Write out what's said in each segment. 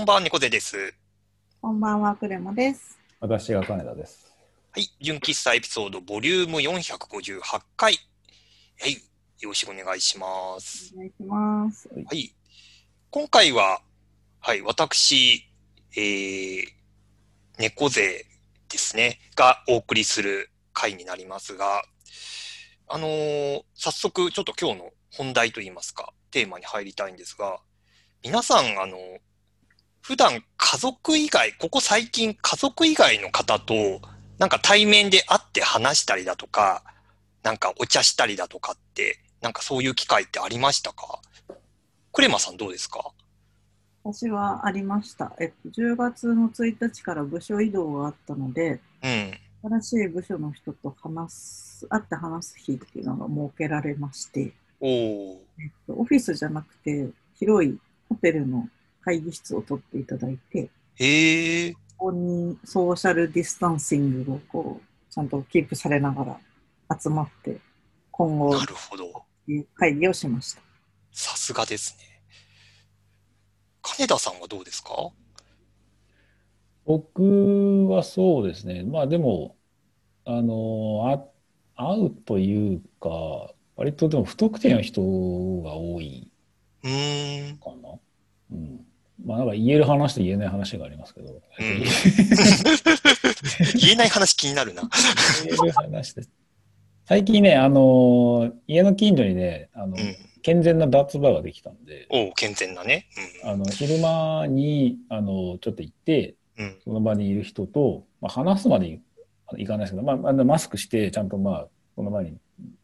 こんばんは、猫背です。こんばんは、クレモです。私が金田です。はい、純喫茶エピソードボリューム458回。はい、よろしくお願いします。お願いします。はい、今回は、はい、私、えー、猫背ですね、がお送りする回になりますが、あのー早速、ちょっと今日の本題といいますか、テーマに入りたいんですが、皆さん、あの、普段家族以外、ここ最近家族以外の方と、なんか対面で会って話したりだとか、なんかお茶したりだとかって、なんかそういう機会ってありましたか？クレマさんどうですか？私はありました。えっと、10月の1日から部署移動があったので、うん。新しい部署の人と話す、会って話す日っていうのが設けられまして、おー。えっと、オフィスじゃなくて、広いホテルの会議室を取っていただいて、へえ。ここにソーシャルディスタンシングをこう、ちゃんとキープされながら集まって、今後なるほど。いう会議をしました。さすがですね。金田さんはどうですか？僕はそうですね。まあでも、あの、あ、会うというか、割とでも不特定の人が多いうーん。かな。うん。まあなんか言える話と言えない話がありますけど、うん 言えない話気になるな。言える話です。最近ね、あの、家の近所にね、あのう、ん。健全なダーツバーができたんで、おう、健全なね。あの、昼間に、あの、ちょっと行って、うん。うん。その場にいる人と、まあ、話すまでいいかないですけど、まあ、マスクして、ちゃんとまあ、その前に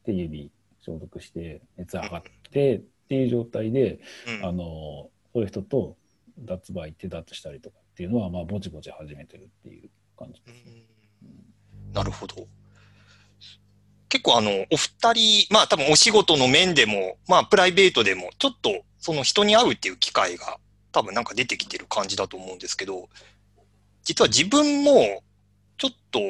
手指消毒して、熱上がってっていう状態で、うんあの、そういう人と脱バー行って脱したりとかっていうのは、まあ、ぼちぼち始めてるっていう感じ。なるほど。結構あの、お二人、まあ多分お仕事の面でも、まあプライベートでも、ちょっとその人に会うっていう機会が多分なんか出てきてる感じだと思うんですけど、実は自分も、ちょっと、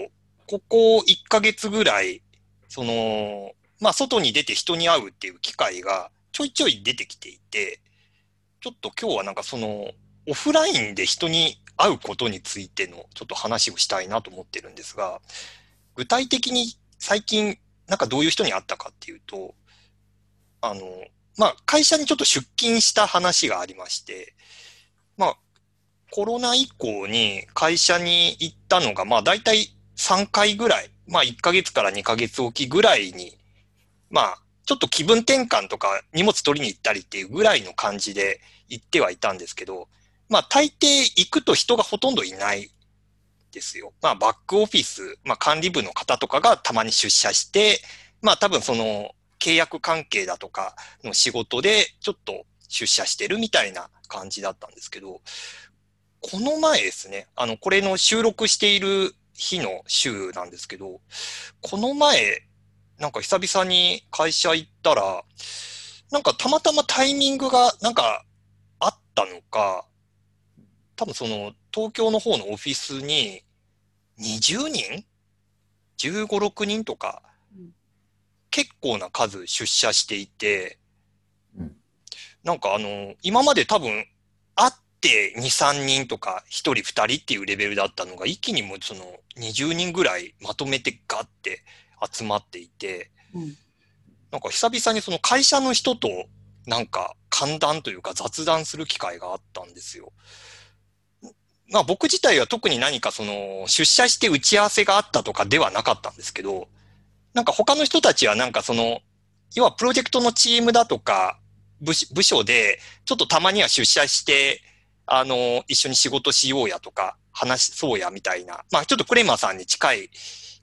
ここ1ヶ月ぐらい、その、まあ外に出て人に会うっていう機会がちょいちょい出てきていて、ちょっと今日はなんかその、オフラインで人に会うことについてのちょっと話をしたいなと思ってるんですが、具体的に最近なんかどういう人に会ったかっていうと、あの、まあ、会社にちょっと出勤した話がありまして、まあ、コロナ以降に会社に行ったのが、まあ、大体3回ぐらい、まあ、1ヶ月から2ヶ月おきぐらいに、まあ、ちょっと気分転換とか荷物取りに行ったりっていうぐらいの感じで行ってはいたんですけど、まあ、大抵行くと人がほとんどいないですよ。まあ、バックオフィス、まあ、管理部の方とかがたまに出社して、まあ、多分その、契約関係だとかの仕事でちょっと出社してるみたいな感じだったんですけど、この前ですね、あの、これの収録している日の週なんですけど、この前、なんか久々に会社行ったら、なんかたまたまタイミングがなんかったのか、多分その東京の方のオフィスに20人 ?15、6人とかうん。結構な数出社していて、うん。なんかあの、今まで多分会って2、3人とか1人2人っていうレベルだったのが一気にもうその20人ぐらいまとめてガッて集まっていて、うん。なんか久々にその会社の人となんか歓談というか雑談する機会があったんですよ。まあ僕自体は特に何かその出社して打ち合わせがあったとかではなかったんですけど、なんか他の人たちはなんかその、要はプロジェクトのチームだとか部署部署でちょっとたまには出社して、あの、一緒に仕事しようやとか話そうやみたいな、まあちょっとクレマーさんに近い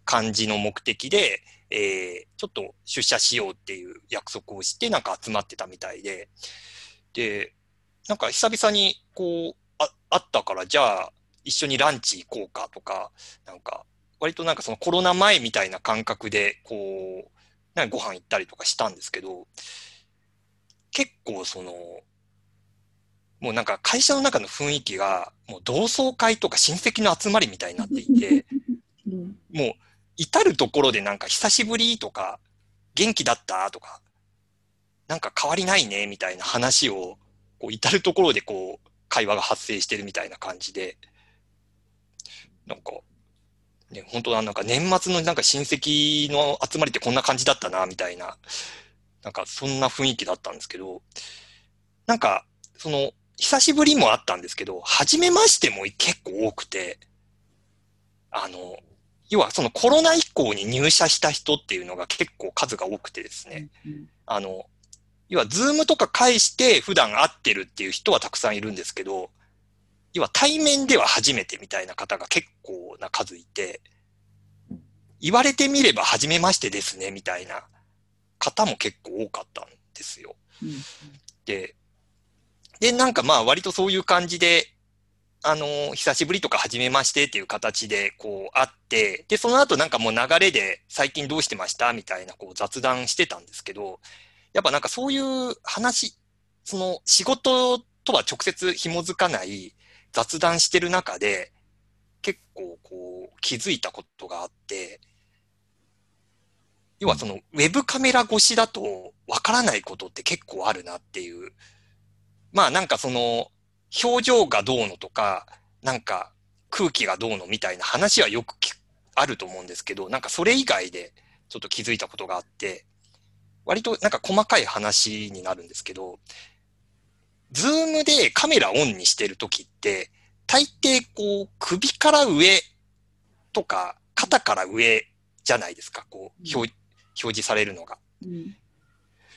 感じの目的で、えー、ちょっと出社しようっていう約束をして、なんか集まってたみたいで、で、なんか久々にこう、あ、あったから、じゃあ一緒にランチ行こうかとか、なんか、割となんかそのコロナ前みたいな感覚で、こう、なんかご飯行ったりとかしたんですけど、結構その、もうなんか会社の中の雰囲気が、もう同窓会とか親戚の集まりみたいになっていて、うん。もう、至るところでなんか久しぶりとか、元気だったとか、なんか変わりないねみたいな話を、こう至るところでこう、会話が発生してるみたいな感じで、なんか、ね、本当はなんか年末のなんか親戚の集まりってこんな感じだったな、みたいな、なんかそんな雰囲気だったんですけど、なんか、その、久しぶりもあったんですけど、初めましても結構多くて、あの、要はそのコロナ以降に入社した人っていうのが結構数が多くてですね、うんあの、要はズームとか介して普段会ってるっていう人はたくさんいるんですけど、要は対面では初めてみたいな方が結構な数いて、言われてみれば初めましてですねみたいな方も結構多かったんですよ。うんで、で、なんかまあ割とそういう感じで、あの久しぶりとか初めましてっていう形でこう会って、で、その後なんかもう流れで最近どうしてました？みたいなこう雑談してたんですけど、やっぱなんかそういう話、その仕事とは直接紐づかない雑談してる中で、結構こう気づいたことがあって、要はそのウェブカメラ越しだとわからないことって結構あるなっていう。まあなんかその表情がどうのとか、なんか空気がどうのみたいな話はよくあると思うんですけど、なんかそれ以外でちょっと気づいたことがあって、割となんか細かい話になるんですけど、ズームでカメラオンにしてるときって、大抵こう首から上とか肩から上じゃないですか、こう表表示されるのが。うん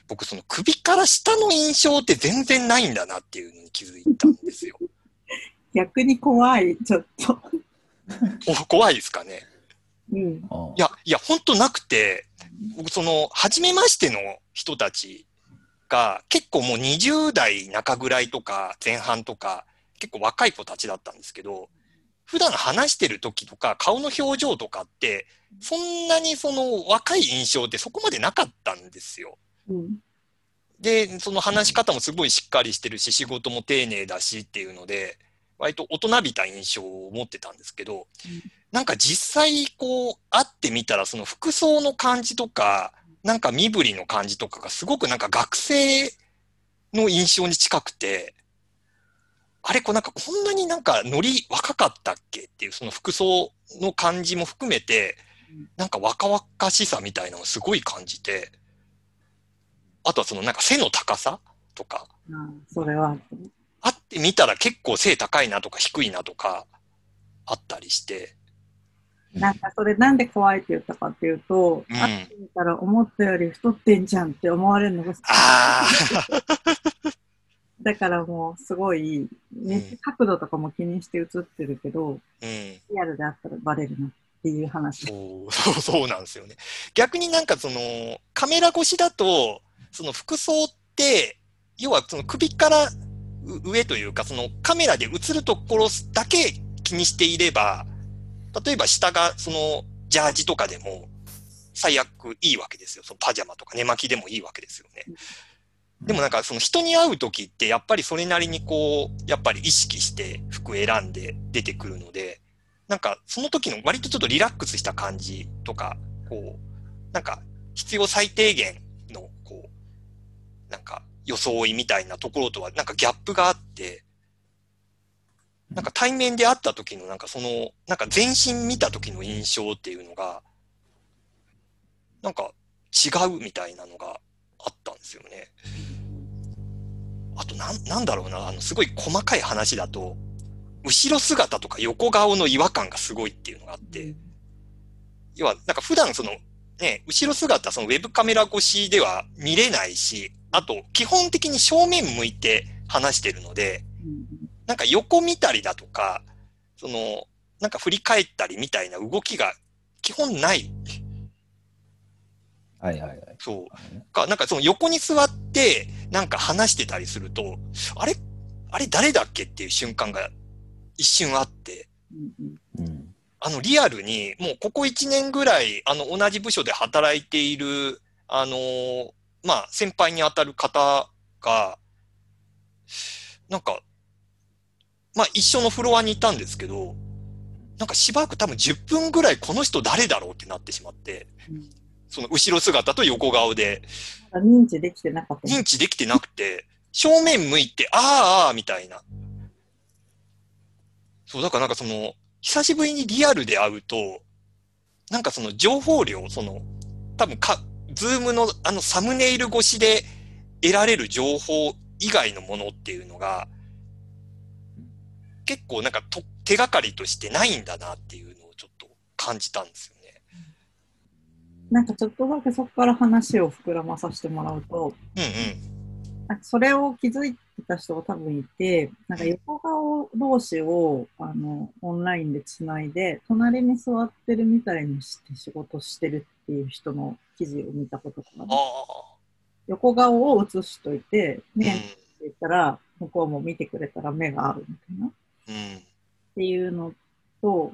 僕その首から下の印象って全然ないんだなっていうのに気づいたんですよ。逆に怖い、ちょっと。お怖いですかね。うん。あいや、いや、ほんとなくて、僕その、初めましての人たちが結構もう20代中ぐらいとか前半とか、結構若い子たちだったんですけど、普段話してる時とか顔の表情とかって、そんなにその若い印象ってそこまでなかったんですよ。うん。で、その話し方もすごいしっかりしてるし、仕事も丁寧だしっていうので、割と大人びた印象を持ってたんですけど、うんなんか実際こう会ってみたら、その服装の感じとか、なんか身振りの感じとかがすごくなんか学生の印象に近くて、あれこうなんかこんなになんかノリ若かったっけっていうその服装の感じも含めてうん、なんか若々しさみたいなのをすごい感じて、あとはそのなんか背の高さとか、あそれは、会ってみたら結構背高いなとか低いなとかあったりして、なんかそれなんで怖いって言ったかっていうと、うん。会ってみたら思ったより太ってんじゃんって思われるのが好き。あ だからもうすごい、めっちゃ角度とかも気にして映ってるけど、あ、うん。リアルであったらバレるなっていう話。そう、そう、そうなんですよね。逆になんかその、カメラ越しだと、その服装って、要はその首からう上というか、そのカメラで映るところだけ気にしていれば、例えば下がそのジャージとかでも最悪いいわけですよ。そのパジャマとか寝巻きでもいいわけですよね。でもなんかその人に会う時ってやっぱりそれなりにこう、やっぱり意識して服選んで出てくるので、なんかその時の割とちょっとリラックスした感じとか、こう、なんか必要最低限なんか装いみたいなところとはなんかギャップがあって、なんか対面で会った時のなんかその、なんか全身見た時の印象っていうのが、なんか違うみたいなのがあったんですよね。あとなん、なんだろうな、あの、すごい細かい話だと、後ろ姿とか横顔の違和感がすごいっていうのがあって、要は、なんか普段その、ね、後ろ姿、そのウェブカメラ越しでは見れないし、あと、基本的に正面向いて話してるので、うんなんか横見たりだとか、その、なんか振り返ったりみたいな動きが基本ない。はいはいはい。そう。か、なんかその横に座って、なんか話してたりすると、あれ？あれ誰だっけっていう瞬間が一瞬あって。あの、リアルに、もうここ1年ぐらい、あの、同じ部署で働いている、あのーまあ、先輩に当たる方が、なんか、まあ、一緒のフロアにいたんですけど、なんかしばらく多分10分ぐらいこの人誰だろうってなってしまって、うんその後ろ姿と横顔で認知できてなかった。認知できてなくて、正面向いて、あーあーみたいな。そう、だからなんかその、久しぶりにリアルで会うと、なんかその情報量、その、多分か、ズームのあのサムネイル越しで得られる情報以外のものっていうのが、結構なんかと手がかりとしてないんだなっていうのをちょっと感じたんですよね。なんかちょっとだけそこから話を膨らまさせてもらうと、うんうん。それを気づいてた人が多分いて、なんか横顔同士をあのオンラインでつないで、隣に座ってるみたいにして仕事してるっていう人の記事を見たことかな。ああ。横顔を映しといて、うん。ねって言ったら、向こうも見てくれたら目が合うみたいな。っうん。ていうのと、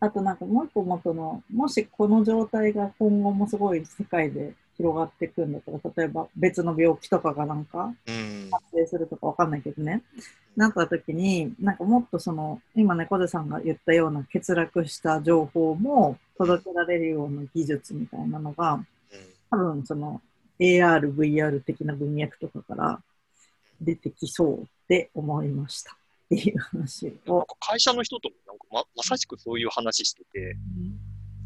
あとなんかもう一個もその、もしこの状態が今後もすごい世界で広がっていくんだったら、例えば別の病気とかがなんかうん。発生するとかわかんないけどね、なった時に、なんかもっとその、今猫背さんが言ったような欠落した情報も届けられるような技術みたいなのが、多分その AR、VR 的な文脈とかから出てきそうって思いましたっていう話を。か会社の人ともなんかままさしくそういう話してて、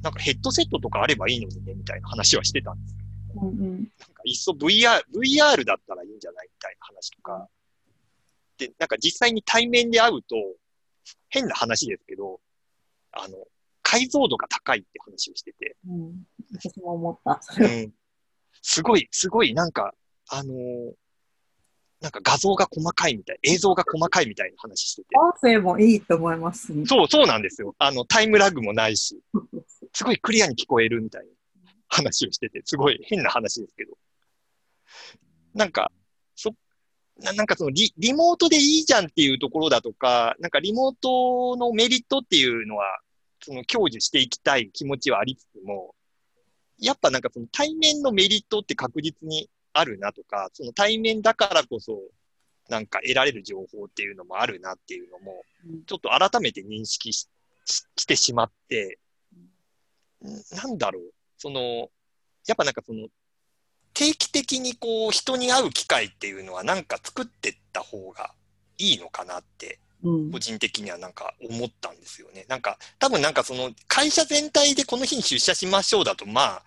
なんかヘッドセットとかあればいいのにね、みたいな話はしてたんですよ。うんうんなんかいっそ VR、VR だったらいいんじゃないみたいな話とか。で、なんか実際に対面で会うと、変な話ですけど、あの、解像度が高いって話をしてて、うん、私も思った。そうん。すごい、すごい、なんか、あのーなんか画像が細かいみたい、映像が細かいみたいな話してて。音声もいいと思います。そう、そうなんですよ。あの、タイムラグもないし、すごいクリアに聞こえるみたいな話をしてて、すごい変な話ですけど。なんか、そ、ななんかそのリ、リモートでいいじゃんっていうところだとか、なんかリモートのメリットっていうのは、その享受していきたい気持ちはありつつも、やっぱなんかその対面のメリットって確実にあるなとか、その対面だからこそ、なんか得られる情報っていうのもあるなっていうのも、ちょっと改めて認識しししてしまって、んなんだろう、その、やっぱなんかその、定期的にこう人に会う機会っていうのはなんか作ってった方がいいのかなって、うん個人的にはなんか思ったんですよね。なんか、多分なんかその会社全体でこの日に出社しましょうだと、まあ、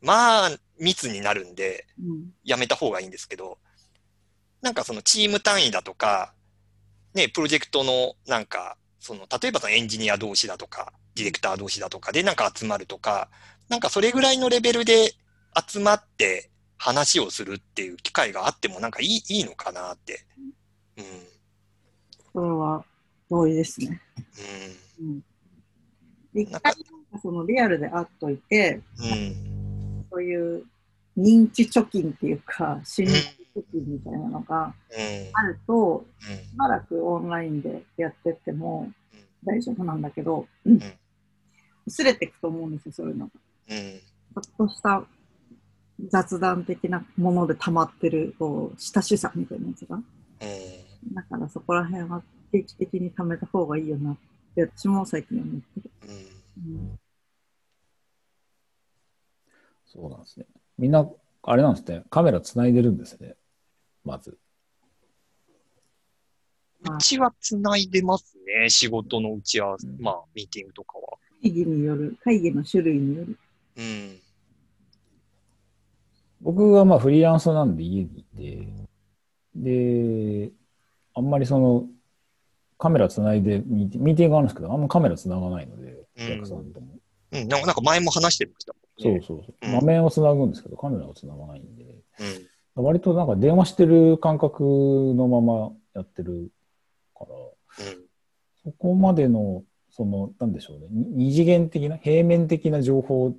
まあ、密になるんで、うんやめた方がいいんですけど、なんかそのチーム単位だとか、ね、プロジェクトのなんか、その、例えばそのエンジニア同士だとか、ディレクター同士だとかでなんか集まるとか、なんかそれぐらいのレベルで集まって話をするっていう機会があってもなんかいいいいのかなって。うん。それは同意ですね。うん。一なんか回なんかそのリアルで会っといて、うん。そういう認知貯金っていうか、心理貯金みたいなのがうん。あると、うん。しばらくオンラインでやってってもうん大丈夫なんだけど、ん薄れていくと思うんですよ、そういうのが。うん。ちょっとした雑談的なもので溜まってる、こう、親しさみたいなやつが。うん。だからそこら辺は定期的に貯めた方がいいよなって、私も最近思ってる。うん。うんそうなんですね。みんな、あれなんですね。カメラつないでるんですね。まず。うちは繋いでますね。仕事の打ち合わせ、うんまあ、ミーティングとかは。会議による、会議の種類による。うん。僕はまあフリーランスなんで家にいて、で、あんまりその、カメラつないでミーティングがあるんですけど、あんまカメラつながないので、お客さんとも。うん。なんか前も話してましたね。そうそうそう。うん画面をつなぐんですけど、カメラをつながないんで、うん。割となんか電話してる感覚のままやってるから、うん。そこまでの、その、なんでしょうね、に二次元的な、平面的な情報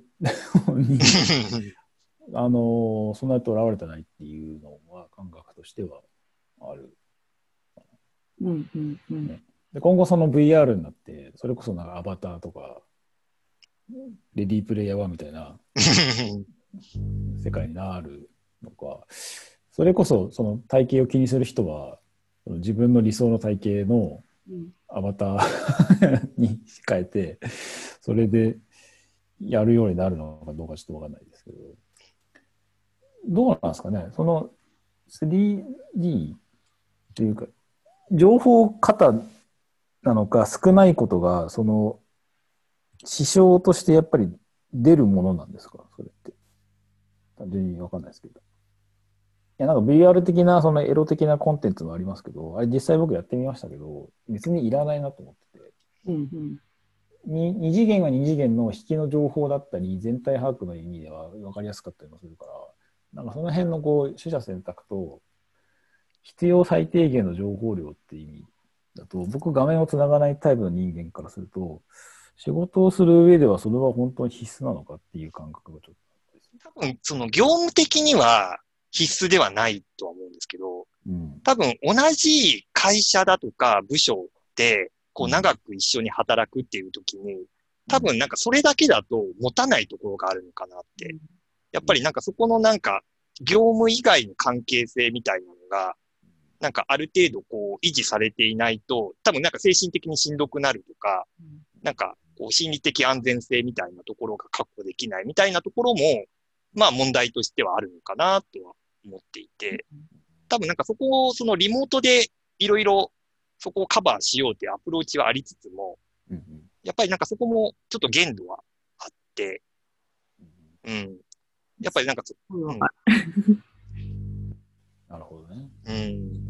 に、あの、そんなにとらわれてないっていうのは感覚としては。うんうんうん。で今後その VR になって、それこそなんかアバターとか、レディープレイヤー1みたいな世界になるのか、それこそその体型を気にする人は、自分の理想の体型のうん。アバターに変えて、それでやるようになるのかどうかちょっとわかんないですけど、どうなんですかね、その 3D っていうか、情報型なのか、少ないことが、その、支障としてやっぱり出るものなんですか？それって。単純にわかんないですけど。いや、なんか VR 的な、そのエロ的なコンテンツもありますけど、あれ実際僕やってみましたけど、別にいらないなと思ってて。うんうんに二次元は二次元の引きの情報だったり、全体把握の意味では分かりやすかったりもするから、なんかその辺のこう、取捨選択と、必要最低限の情報量って意味だと、僕画面をつながないタイプの人間からすると、仕事をする上ではそれは本当に必須なのかっていう感覚がちょっと多分、その業務的には必須ではないとは思うんですけど、うん。多分同じ会社だとか部署で、こう長く一緒に働くっていう時に、多分なんかそれだけだと持たないところがあるのかなって。やっぱりなんかそこのなんか業務以外の関係性みたいなのが、なんかある程度こう維持されていないと、多分なんか精神的にしんどくなるとか、なんかこう心理的安全性みたいなところが確保できないみたいなところも、まあ問題としてはあるのかなとは思っていて、多分なんかそこをそのリモートでいろいろそこをカバーしようっていうアプローチはありつつも、やっぱりなんかそこもちょっと限度はあって、うん。やっぱりなんかそ、うん なるほどね。うん。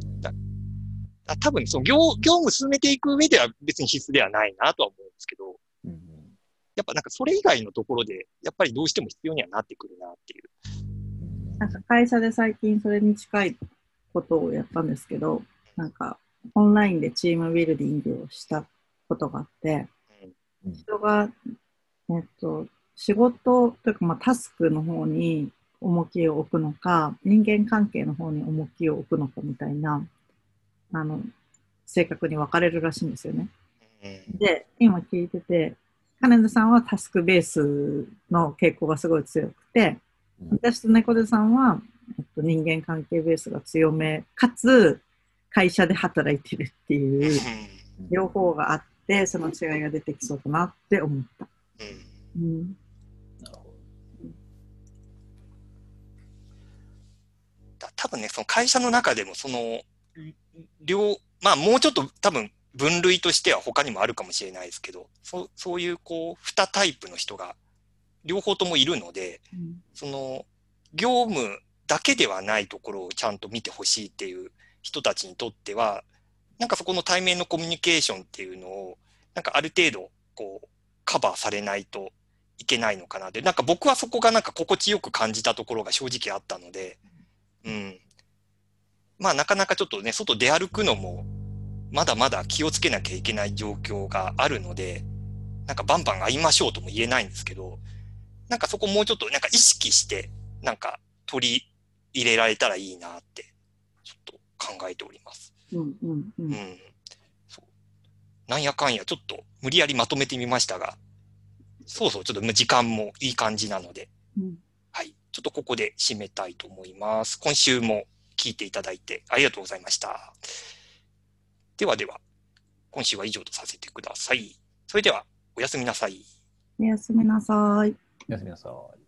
だだ多分その業業務進めていく上では別に必須ではないなとは思うんですけど、うんうん。やっぱなんかそれ以外のところで、やっぱりどうしても必要にはなってくるなっていう。なんか会社で最近それに近いことをやったんですけど、なんかオンラインでチームビルディングをしたことがあって、うん。人が、えっと、仕事というか、まあ、タスクの方に重きを置くのか、人間関係の方に重きを置くのかみたいな、あの、正確に分かれるらしいんですよね。うん。で、今聞いてて、金田さんはタスクベースの傾向がすごい強くて、うん。私と猫背さんは、えっと、人間関係ベースが強め、かつ会社で働いてるっていう両方があって、その違いが出てきそうだなって思った。うん。多分ね、その会社の中でも、その、両、まあもうちょっと多分分類としては他にもあるかもしれないですけど、そうそういうこう、二タイプの人が両方ともいるので、うんその、業務だけではないところをちゃんと見てほしいっていう人たちにとっては、なんかそこの対面のコミュニケーションっていうのを、なんかある程度、こう、カバーされないといけないのかなで、なんか僕はそこがなんか心地よく感じたところが正直あったので、うん。まあなかなかちょっとね、外出歩くのも、まだまだ気をつけなきゃいけない状況があるので、なんかバンバン会いましょうとも言えないんですけど、なんかそこもうちょっとなんか意識して、なんか取り入れられたらいいなって、ちょっと考えております。うんうんううんう。なんやかんやちょっと無理やりまとめてみましたが、そうそう、ちょっと時間もいい感じなので、うんはい。ちょっとここで締めたいと思います。今週も聞いていただいてありがとうございました。ではでは、今週は以上とさせてください。それでは、おやすみなさい。おやすみなさい。おやすみなさい。